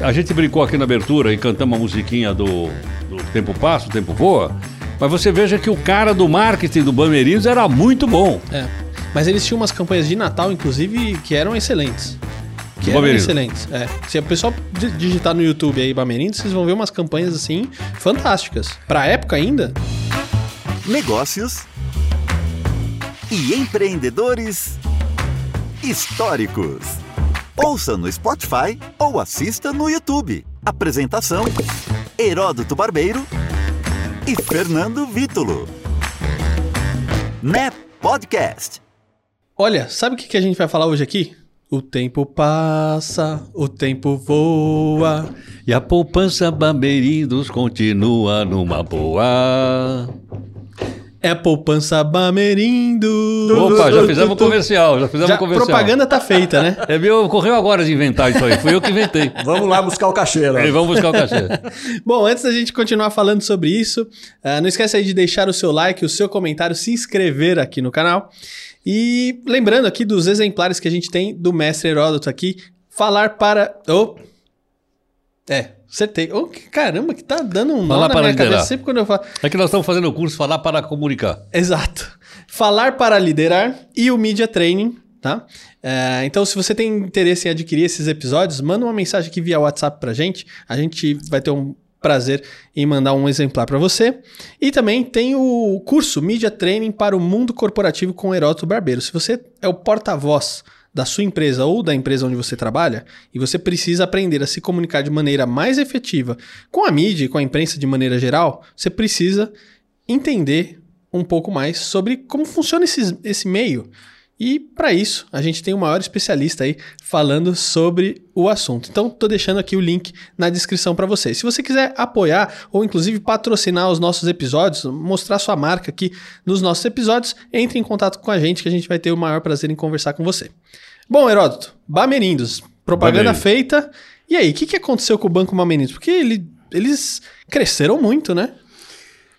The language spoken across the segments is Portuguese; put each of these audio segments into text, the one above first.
A gente brincou aqui na abertura e cantamos a musiquinha do, do Tempo Passa, o Tempo Voa. Mas você veja que o cara do marketing do Bamerindos era muito bom. É. Mas eles tinham umas campanhas de Natal, inclusive, que eram excelentes. Que eram Bamerindos. excelentes. É. Se o pessoal di- digitar no YouTube aí Bamerindos, vocês vão ver umas campanhas assim fantásticas. Pra época ainda, negócios e empreendedores históricos. Ouça no Spotify ou assista no YouTube. Apresentação: Heródoto Barbeiro e Fernando Vítulo. Né Podcast. Olha, sabe o que, a gente vai falar hoje aqui? O tempo passa, o tempo voa. E a poupança Bamerindos continua numa boa. É a poupança Bamerindo. Opa, já fizemos um comercial, já fizemos Já, um comercial. propaganda tá feita, né? É meu, correu agora de inventar isso aí. Fui eu que inventei. Vamos lá buscar o cachê, né? Vamos buscar o cachê. Bom, antes da gente continuar falando sobre isso, ah, não esquece aí de deixar o seu like, o seu comentário, se inscrever aqui no canal. E lembrando aqui dos exemplares que a gente tem do mestre Heródoto aqui, falar para. Oh. É, acertei. Oh, que caramba, que tá dando um nó Falar na para minha liderar. cabeça sempre quando eu falo. É que nós estamos fazendo o curso Falar para Comunicar. Exato. Falar para liderar e o Media Training, tá? É, então, se você tem interesse em adquirir esses episódios, manda uma mensagem aqui via WhatsApp pra gente. A gente vai ter um prazer em mandar um exemplar para você. E também tem o curso Media Training para o Mundo Corporativo com Heródoto Barbeiro. Se você é o porta-voz da sua empresa ou da empresa onde você trabalha e você precisa aprender a se comunicar de maneira mais efetiva com a mídia e com a imprensa de maneira geral, você precisa entender um pouco mais sobre como funciona esse, esse meio. E para isso, a gente tem o maior especialista aí falando sobre o assunto. Então, tô deixando aqui o link na descrição para vocês. Se você quiser apoiar ou inclusive patrocinar os nossos episódios, mostrar sua marca aqui nos nossos episódios, entre em contato com a gente que a gente vai ter o maior prazer em conversar com você. Bom, Heródoto, Bamerindos, propaganda Bamerindos. feita. E aí, o que, que aconteceu com o Banco Bamerindos? Porque ele- eles cresceram muito, né?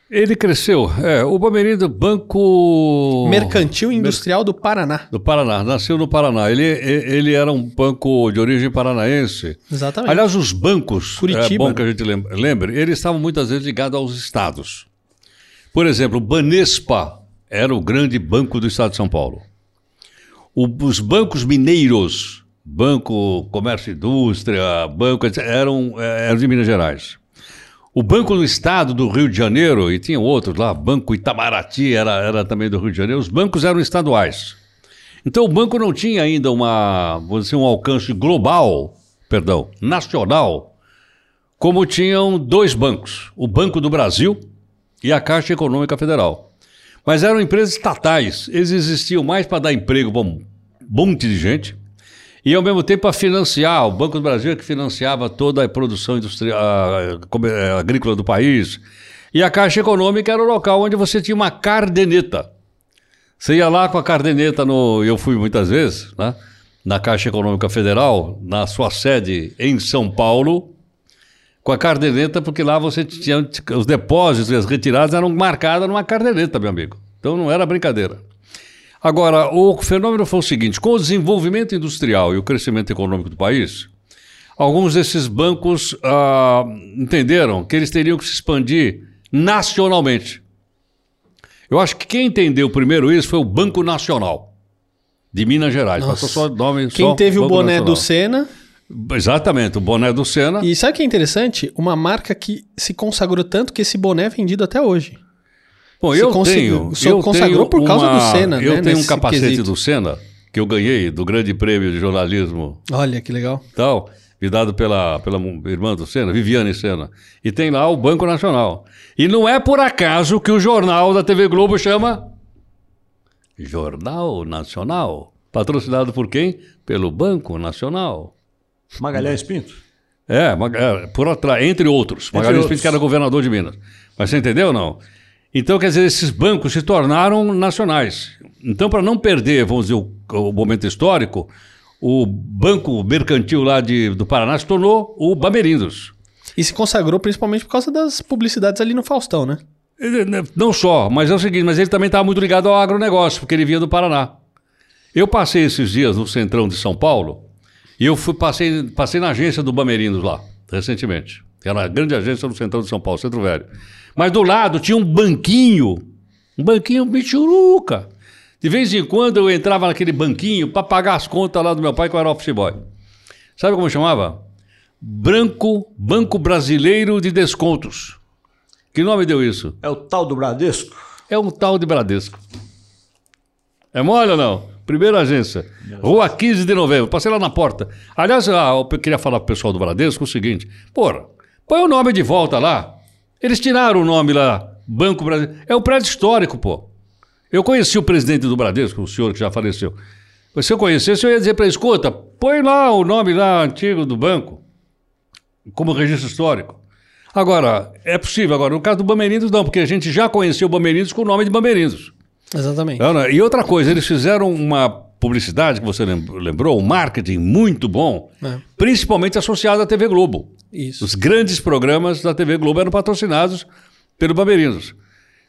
Ele cresceu. É, o Bamerindo Banco... Mercantil Industrial do Paraná. Do Paraná, nasceu no Paraná. Ele, ele era um banco de origem paranaense. Exatamente. Aliás, os bancos, Curitiba, é bom que a gente lem- lembre, eles estavam muitas vezes ligados aos estados. Por exemplo, o Banespa era o grande banco do estado de São Paulo. Os bancos mineiros, Banco Comércio e Indústria, Banco, eram, eh, eram de Minas Gerais. O Banco do Estado do Rio de Janeiro, e tinha outros lá, Banco Itamaraty era, era também do Rio de Janeiro, os bancos eram estaduais. Então o banco não tinha ainda uma, vamos dizer, um alcance global, perdão, nacional, como tinham dois bancos, o Banco do Brasil e a Caixa Econômica Federal. Mas eram empresas estatais, eles existiam mais para dar emprego para um monte de gente e ao mesmo tempo para financiar, o Banco do Brasil é que financiava toda a produção industrial, a- come- eh, agrícola do país. E a Caixa Econômica era o local onde você tinha uma cardeneta. Você ia lá com a cardeneta no. Eu fui muitas vezes, né? Na Caixa Econômica Federal, na sua sede em São Paulo, com a cardeneta, porque lá você tinha. Os depósitos e as retiradas eram marcadas numa cardeneta, meu amigo. Então não era brincadeira. Agora, o fenômeno foi o seguinte: com o desenvolvimento industrial e o crescimento econômico do país, alguns desses bancos ah, entenderam que eles teriam que se expandir nacionalmente. Eu acho que quem entendeu primeiro isso foi o Banco Nacional de Minas Gerais. Nossa. Passou só nome Quem só teve o boné do Nacional. Senna. Exatamente, o boné do Senna. E sabe o que é interessante? Uma marca que se consagrou tanto que esse boné é vendido até hoje. Bom, se eu tenho. eu consagrou tenho por causa uma- do Senna, Eu né, tenho um capacete quesito. do Senna que eu ganhei do Grande Prêmio de Jornalismo Olha que legal. tal, me dado pela, pela irmã do Senna, Viviane Senna. E tem lá o Banco Nacional. E não é por acaso que o jornal da TV Globo chama Jornal Nacional. Patrocinado por quem? Pelo Banco Nacional. Magalhães Pinto? É, é, por atrás, entre outros. Magalhães outros. Pinto, que era governador de Minas. Mas você entendeu ou não? Então, quer dizer, esses bancos se tornaram nacionais. Então, para não perder, vamos dizer, o, o momento histórico, o Banco Mercantil lá de, do Paraná se tornou o Bamerindos. E se consagrou principalmente por causa das publicidades ali no Faustão, né? Né, Não só, mas é o seguinte, mas ele também estava muito ligado ao agronegócio, porque ele vinha do Paraná. Eu passei esses dias no centrão de São Paulo E eu fui, passei, passei na agência do Bamerinos lá, recentemente. Era uma grande agência no centrão de São Paulo, Centro Velho. Mas do lado tinha um banquinho, um banquinho michuruca. De vez em quando eu entrava naquele banquinho para pagar as contas lá do meu pai, que eu era office boy. Sabe como chamava? Branco, Banco Brasileiro de Descontos. Que nome deu isso? É o tal do Bradesco? É um tal de Bradesco. É mole ou não? Primeira agência. Rua 15 de novembro. Passei lá na porta. Aliás, ah, eu queria falar pro pessoal do Bradesco o seguinte: porra, põe o nome de volta lá. Eles tiraram o nome lá, Banco Brasileiro. É o prédio histórico, pô. Eu conheci o presidente do Bradesco, o senhor que já faleceu. Se eu conhecesse, eu ia dizer para ele: escuta, põe lá o nome lá antigo do banco, como registro histórico. Agora, é possível. Agora, no caso do Bamerindos, não, porque a gente já conhecia o Bamerindos com o nome de Bamerindos. Exatamente. E outra coisa, eles fizeram uma publicidade que você lem- lembrou, um marketing muito bom, É. principalmente associado à TV Globo. Isso. Os grandes programas da TV Globo eram patrocinados pelo Bamerinos.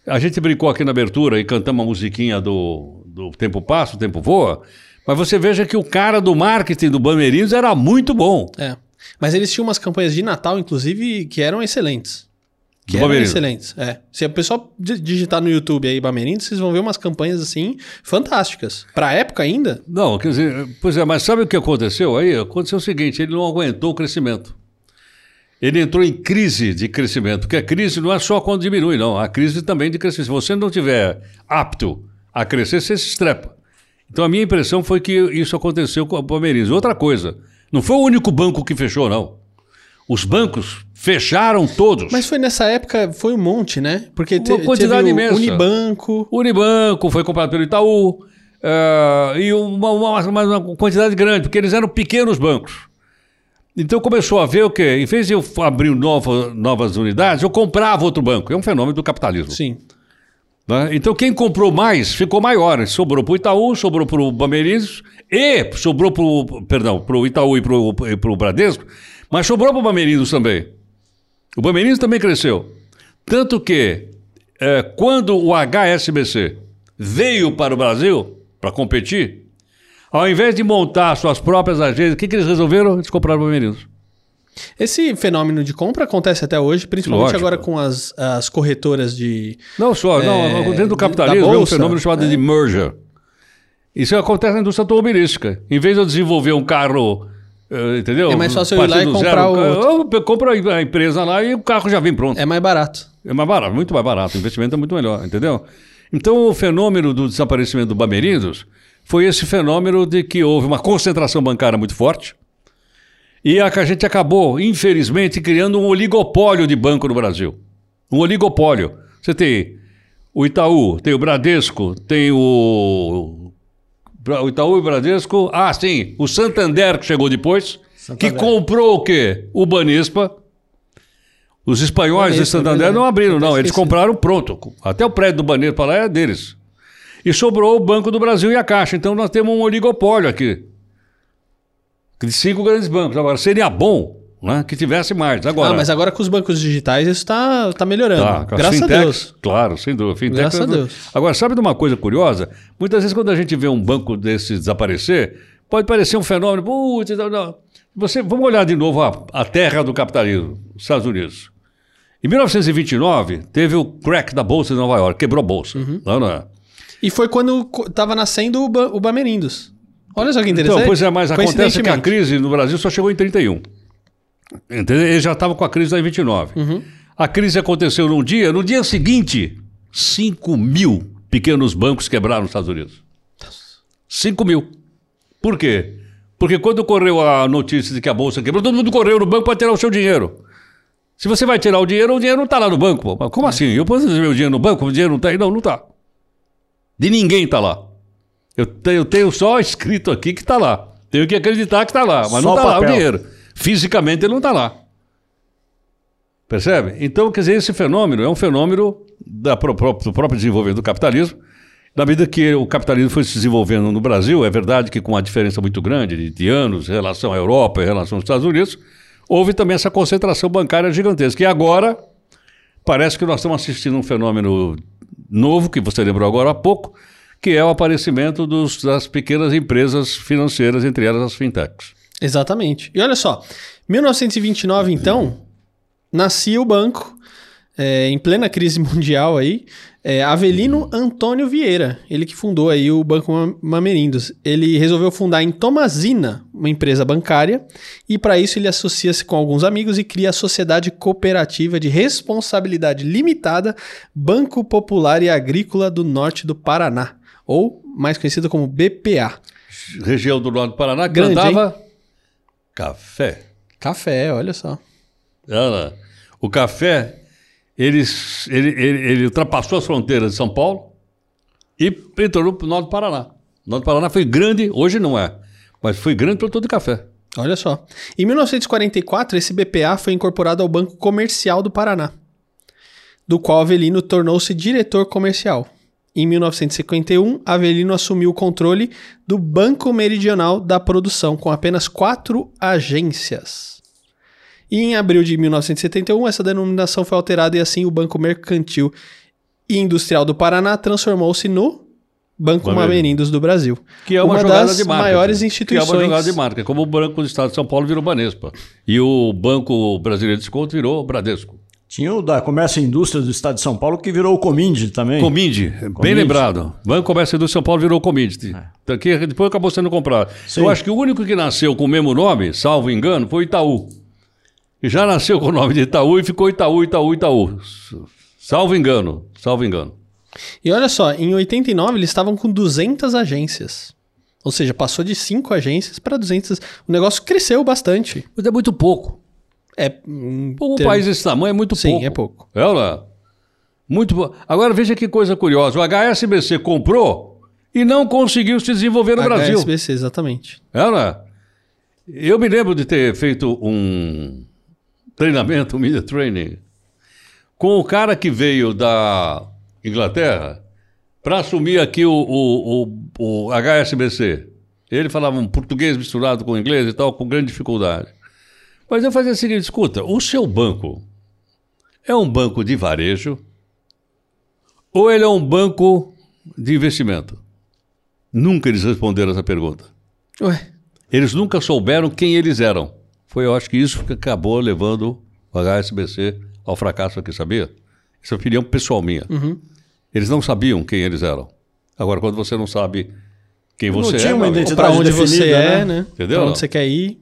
A gente brincou aqui na abertura e cantamos a musiquinha do, do Tempo Passa, o Tempo Voa, mas você veja que o cara do marketing do Bamerinos era muito bom. É. Mas eles tinham umas campanhas de Natal, inclusive, que eram excelentes. Que eram excelentes. É. Se o pessoal di- digitar no YouTube aí Bamerindos, vocês vão ver umas campanhas assim fantásticas. Pra época ainda, Não, quer dizer, pois é, mas sabe o que aconteceu aí? Aconteceu o seguinte, ele não aguentou o crescimento. Ele entrou em crise de crescimento, porque a crise não é só quando diminui, não. A crise também de crescimento. Se você não tiver apto a crescer, você se estrepa. Então a minha impressão foi que isso aconteceu com a Palmeirense. Outra coisa, não foi o único banco que fechou, não. Os bancos fecharam todos. Mas foi nessa época, foi um monte, né? Porque Uma te, quantidade teve imensa. Unibanco. Unibanco foi comprado pelo Itaú eh, e uma, uma- uma- uma quantidade grande, porque eles eram pequenos bancos. Então começou a ver o quê? Em vez de eu abrir nova- novas unidades, eu comprava outro banco. É um fenômeno do capitalismo. Sim. né? Então quem comprou mais ficou maior. Sobrou para o Itaú, sobrou para o Bameirinhos e sobrou para o Itaú e para o Bradesco, mas sobrou para o Bameirinhos também. O Bameirinhos também cresceu. Tanto que eh, quando o HSBC veio para o Brasil para competir, ao invés de montar suas próprias agências, o que, que eles resolveram? Eles compraram o Bameirinhos. Esse fenômeno de compra acontece até hoje, principalmente Lógico. agora com as, as corretoras de. Não só, não, É, dentro do capitalismo é um bolsa, fenômeno chamado de merger. Isso acontece na indústria automobilística. Em vez de eu desenvolver um carro, entendeu? É mais fácil eu ir lá e comprar o eu, eu compro a empresa lá e o carro já vem pronto. É mais barato. É mais barato, muito mais barato. O investimento é muito melhor, entendeu? Então, o fenômeno do desaparecimento do Bamerindos foi esse fenômeno de que houve uma concentração bancária muito forte e a gente acabou, infelizmente, criando um oligopólio de banco no Brasil. Um oligopólio. Você tem o Itaú, tem o Bradesco, tem o. O Itaú e o Bradesco. Ah, sim, o Santander que chegou depois, Santander. que comprou o quê? O Banespa. Os espanhóis de Banespa, Santander verdade. não abriram, não. Eles compraram pronto. Até o prédio do Banespa lá é deles. E sobrou o Banco do Brasil e a Caixa. Então nós temos um oligopólio aqui. De cinco grandes bancos. Agora, seria bom né, que tivesse mais. Agora, ah, mas agora com os bancos digitais isso tá, tá melhorando. Tá, Graças a fintechs, Deus. Claro, sem dúvida. Fintech Graças é a do- Deus. Agora, sabe de uma coisa curiosa? Muitas vezes, quando a gente vê um banco desse desaparecer, pode parecer um fenômeno. Putz. Você, vamos olhar de novo a, a terra do capitalismo, os Estados Unidos. Em 1929, teve o crack da Bolsa de Nova York, quebrou a Bolsa. Uhum. Não, não é? E foi quando co- tava nascendo o, ba o Bamerindos. Olha só que interessante. Então, pois é, mas acontece que a crise no Brasil só chegou em 31. Entendeu? Ele já estava com a crise lá em 29. Uhum. A crise aconteceu num dia, no dia seguinte, 5 mil pequenos bancos quebraram nos Estados Unidos. 5 mil. Por quê? Porque quando correu a notícia de que a Bolsa quebrou, todo mundo correu no banco para tirar o seu dinheiro. Se você vai tirar o dinheiro, o dinheiro não está lá no banco. pô. Como assim? Eu posso meu dinheiro no banco, o dinheiro não está aí? Não, não está. De ninguém está lá. Eu tenho, eu tenho só escrito aqui que está lá. Tenho que acreditar que está lá, mas Só não está lá o dinheiro. Fisicamente ele não está lá. Percebe? Então, quer dizer, esse fenômeno é um fenômeno da do próprio desenvolvimento do capitalismo. Na medida que o capitalismo foi se desenvolvendo no Brasil, é verdade que com uma diferença muito grande de, de anos em relação à Europa, em relação aos Estados Unidos, houve também essa concentração bancária gigantesca. E agora, parece que nós estamos assistindo um fenômeno novo, que você lembrou agora há pouco, que é o aparecimento dos- das pequenas empresas financeiras, entre elas as fintechs. Exatamente. E olha só, 1929, então, nascia o banco, é, em plena crise mundial aí, é, Avelino Antônio Vieira, ele que fundou aí o Banco Ma- Mamerindos. Ele resolveu fundar em Tomazina uma empresa bancária e para isso ele associa-se com alguns amigos e cria a Sociedade Cooperativa de Responsabilidade Limitada Banco Popular e Agrícola do Norte do Paraná, ou mais conhecida como BPA. Região do norte do Paraná, Grande, café. Café, olha só. Ela- O café, eles, ele, ele, ele ultrapassou as fronteiras de São Paulo e entrou no norte do Paraná. O norte do Paraná foi grande, hoje não é, mas foi grande produtor de café. Olha só. Em 1944, esse BPA foi incorporado ao Banco Comercial do Paraná, do qual Avelino tornou-se diretor comercial. Em 1951, Avelino assumiu o controle do Banco Meridional da Produção, com apenas quatro agências. E em abril de 1971, essa denominação foi alterada e assim o Banco Mercantil e Industrial do Paraná transformou-se no Banco Mamerindos. Do Brasil. Que é uma, jogada das marca. maiores Que é instituições. uma jogada de marca, como o Banco do Estado de São Paulo virou Banespa. E o Banco Brasileiro de Desconto virou Bradesco. Tinha o da Comércio e Indústria do Estado de São Paulo que virou o Cominde também. Cominde, bem lembrado. Banco Comércio do São Paulo virou Cominde. Daqui, depois acabou sendo comprado. Sim. Eu acho que o único que nasceu com o mesmo nome, salvo engano, foi Itaú. E já nasceu com o nome de Itaú e ficou Itaú, Itaú, Itaú. Salvo engano, salvo engano. E olha só, em 89 eles estavam com 200 agências. Ou seja, passou de 5 agências para 200. O negócio cresceu bastante. Mas é muito pouco. É. Um Um país desse tamanho é muito Sim, pouco. é pouco. É, olha. Muito pouco. Agora veja que coisa curiosa. O HSBC comprou e não conseguiu se desenvolver no Brasil. HSBC, exatamente. Era. Eu me lembro de ter feito um treinamento, um media training, com o cara que veio da Inglaterra para assumir aqui o, o, o, o HSBC. Ele falava um português misturado com inglês e tal, com grande dificuldade. Mas eu fazia o seguinte: escuta, o seu banco é um banco de varejo ou ele é um banco de investimento? Nunca eles responderam essa pergunta. Ué, Eles nunca souberam quem eles eram. Foi, eu acho que isso que acabou levando o HSBC ao fracasso aqui, sabia? Isso é opinião pessoal minha. Eles não sabiam quem eles eram. Agora, quando você não sabe quem Não você tinha é, uma meu amigo, identidade pra onde definida, você é, né? né? Entendeu? Pra onde você quer ir,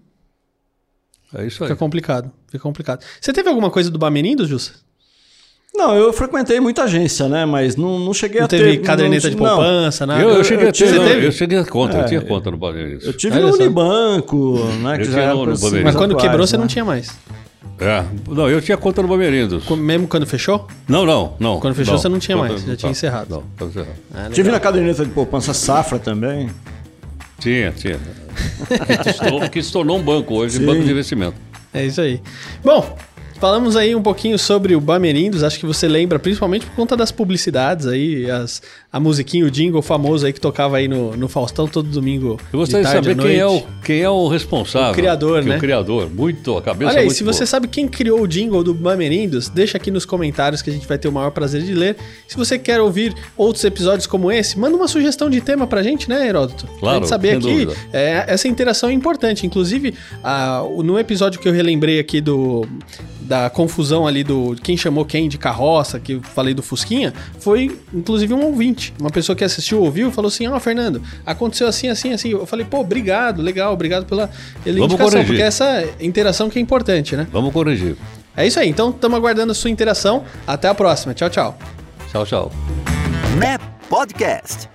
é isso aí. fica complicado. Fica complicado. Você teve alguma coisa do Bamerindos, Jussa? Não, eu frequentei muita agência, né? Mas não, não cheguei Não a ter... teve caderneta de não, poupança, nada? Eu, eu cheguei a ter, Você não, teve? eu cheguei a conta, eu É, tinha conta no Baneiros. Eu tive Olha no. Unibanco, né? Eu que tinha já no- no assim, Bamerindos. Mas quando quebrou, você né? não tinha mais. É, não, eu tinha conta no Bameirindos. Co- Mesmo quando fechou? Não, não, não. Quando fechou, você não tinha Conta- mais, já não, tinha tá. encerrado. Não, tá encerrado. Ah, Tive na caderneta de poupança Safra também. Tinha, tinha. que, se tornou, que se tornou um banco hoje, Sim. banco de investimento. É isso aí. Bom, falamos aí um pouquinho sobre o Bamerindos. Acho que você lembra, principalmente por conta das publicidades aí, as, a musiquinha, o jingle famoso aí que tocava aí no, no Faustão todo domingo. Eu gostaria de, tarde, saber à quem é, o, quem é o responsável. O criador, Que né? O criador. Muito, a cabeça Olha aí, muito se você boa. sabe quem criou o jingle do Bamerindos, deixa aqui nos comentários que a gente vai ter o maior prazer de ler. Se você quer ouvir outros episódios como esse, manda uma sugestão de tema pra gente, né, Heródoto? pra Claro, gente saber aqui. É, essa interação é importante. Inclusive, a- no episódio que eu relembrei aqui do da confusão ali do quem chamou quem de carroça, que eu falei do Fusquinha, foi inclusive um ouvinte. Uma pessoa que assistiu, ouviu, falou assim: Ó, Fernando, aconteceu assim, assim, assim. Eu falei, pô, obrigado, legal, obrigado pela, pela Vamos indicação, corrigir. porque essa interação que é importante, né? Vamos corrigir. É isso aí, então estamos aguardando a sua interação. Até a próxima. Tchau, tchau. Tchau, tchau. NEP Podcast.